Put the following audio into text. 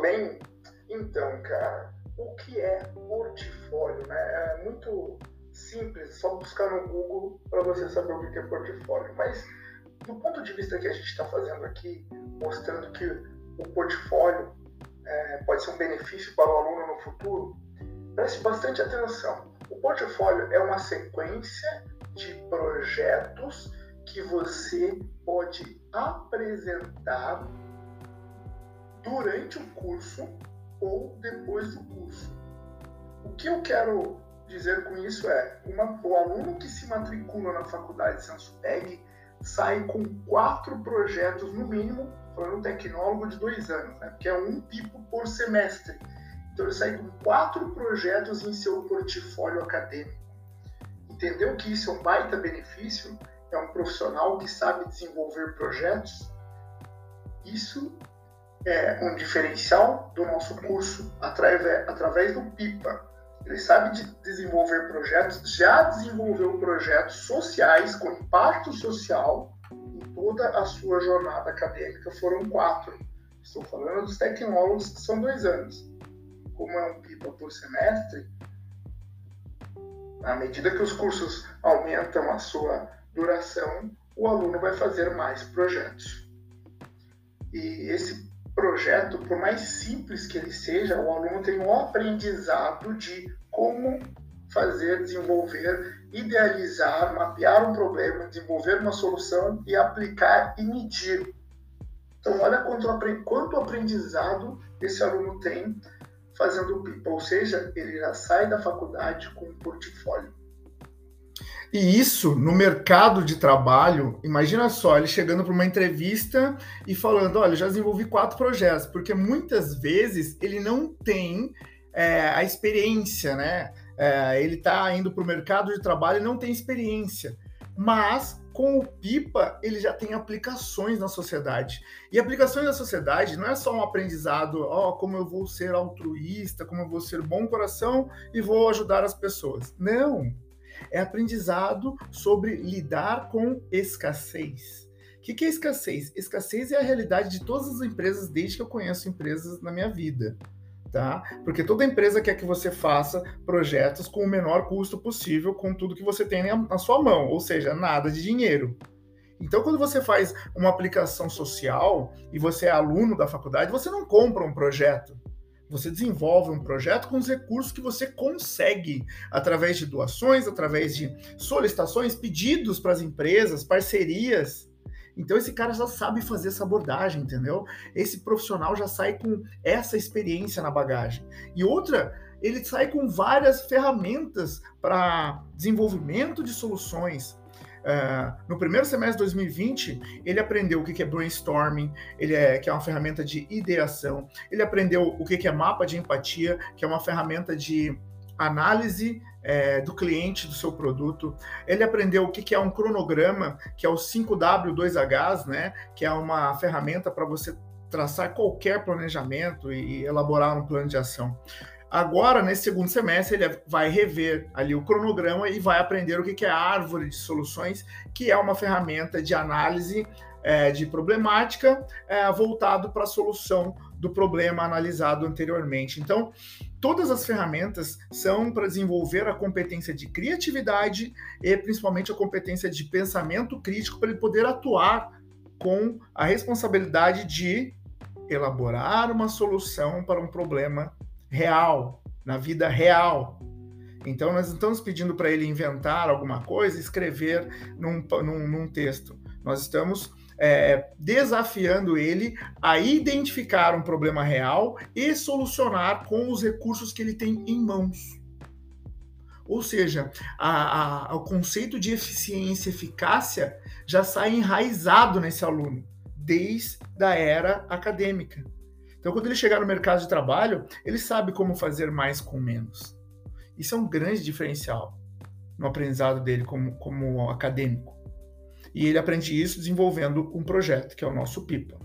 bem? Então, cara, o que é portfólio? Né? É muito simples, só buscar no Google para você saber o que é portfólio. Mas, do ponto de vista que a gente está fazendo aqui, mostrando que o portfólio é, pode ser um benefício para o aluno no futuro, preste bastante atenção. O portfólio é uma sequência de projetos que você pode apresentar durante o curso ou depois do curso. O que eu quero dizer com isso é, uma, o aluno que se matricula na faculdade Samsung sai com quatro projetos no mínimo, falando tecnólogo de dois anos, né? porque é um pipo por semestre. Então ele sai com quatro projetos em seu portfólio acadêmico. Entendeu que isso é um baita benefício? É um profissional que sabe desenvolver projetos? Isso é um diferencial do nosso curso através, através do PIPA. Ele sabe de desenvolver projetos, já desenvolveu projetos sociais com impacto social em toda a sua jornada acadêmica. Foram quatro. Estou falando dos tecnólogos que são dois anos. Como é um PIPA por semestre, à medida que os cursos aumentam a sua duração, o aluno vai fazer mais projetos. E esse projeto, por mais simples que ele seja, o aluno tem um aprendizado de como fazer, desenvolver, idealizar, mapear um problema, desenvolver uma solução e aplicar e medir. Então, olha quanto, quanto aprendizado esse aluno tem fazendo o PIPA, ou seja, ele já sai da faculdade com um portfólio. E isso no mercado de trabalho, imagina só, ele chegando para uma entrevista e falando: olha, já desenvolvi quatro projetos, porque muitas vezes ele não tem é, a experiência, né? É, ele está indo para o mercado de trabalho e não tem experiência. Mas com o Pipa, ele já tem aplicações na sociedade. E aplicações na sociedade não é só um aprendizado, ó, oh, como eu vou ser altruísta, como eu vou ser bom coração e vou ajudar as pessoas. Não é aprendizado sobre lidar com escassez. O que, que é escassez? Escassez é a realidade de todas as empresas desde que eu conheço empresas na minha vida. Tá? Porque toda empresa quer que você faça projetos com o menor custo possível, com tudo que você tem na sua mão, ou seja, nada de dinheiro. Então, quando você faz uma aplicação social e você é aluno da faculdade, você não compra um projeto. Você desenvolve um projeto com os recursos que você consegue, através de doações, através de solicitações, pedidos para as empresas, parcerias. Então esse cara já sabe fazer essa abordagem, entendeu? Esse profissional já sai com essa experiência na bagagem. E outra, ele sai com várias ferramentas para desenvolvimento de soluções, Uh, no primeiro semestre de 2020, ele aprendeu o que é brainstorming, ele é, que é uma ferramenta de ideação, ele aprendeu o que é mapa de empatia, que é uma ferramenta de análise é, do cliente do seu produto. Ele aprendeu o que é um cronograma, que é o 5W2Hs, né? Que é uma ferramenta para você traçar qualquer planejamento e elaborar um plano de ação. Agora, nesse segundo semestre, ele vai rever ali o cronograma e vai aprender o que é a árvore de soluções, que é uma ferramenta de análise é, de problemática é, voltado para a solução do problema analisado anteriormente. Então, todas as ferramentas são para desenvolver a competência de criatividade e principalmente a competência de pensamento crítico para ele poder atuar com a responsabilidade de elaborar uma solução para um problema real, na vida real. Então, nós não estamos pedindo para ele inventar alguma coisa, escrever num, num, num texto. Nós estamos é, desafiando ele a identificar um problema real e solucionar com os recursos que ele tem em mãos. Ou seja, a, a, o conceito de eficiência e eficácia já sai enraizado nesse aluno, desde a era acadêmica. Então, quando ele chegar no mercado de trabalho, ele sabe como fazer mais com menos. Isso é um grande diferencial no aprendizado dele como, como acadêmico. E ele aprende isso desenvolvendo um projeto, que é o nosso PIPA.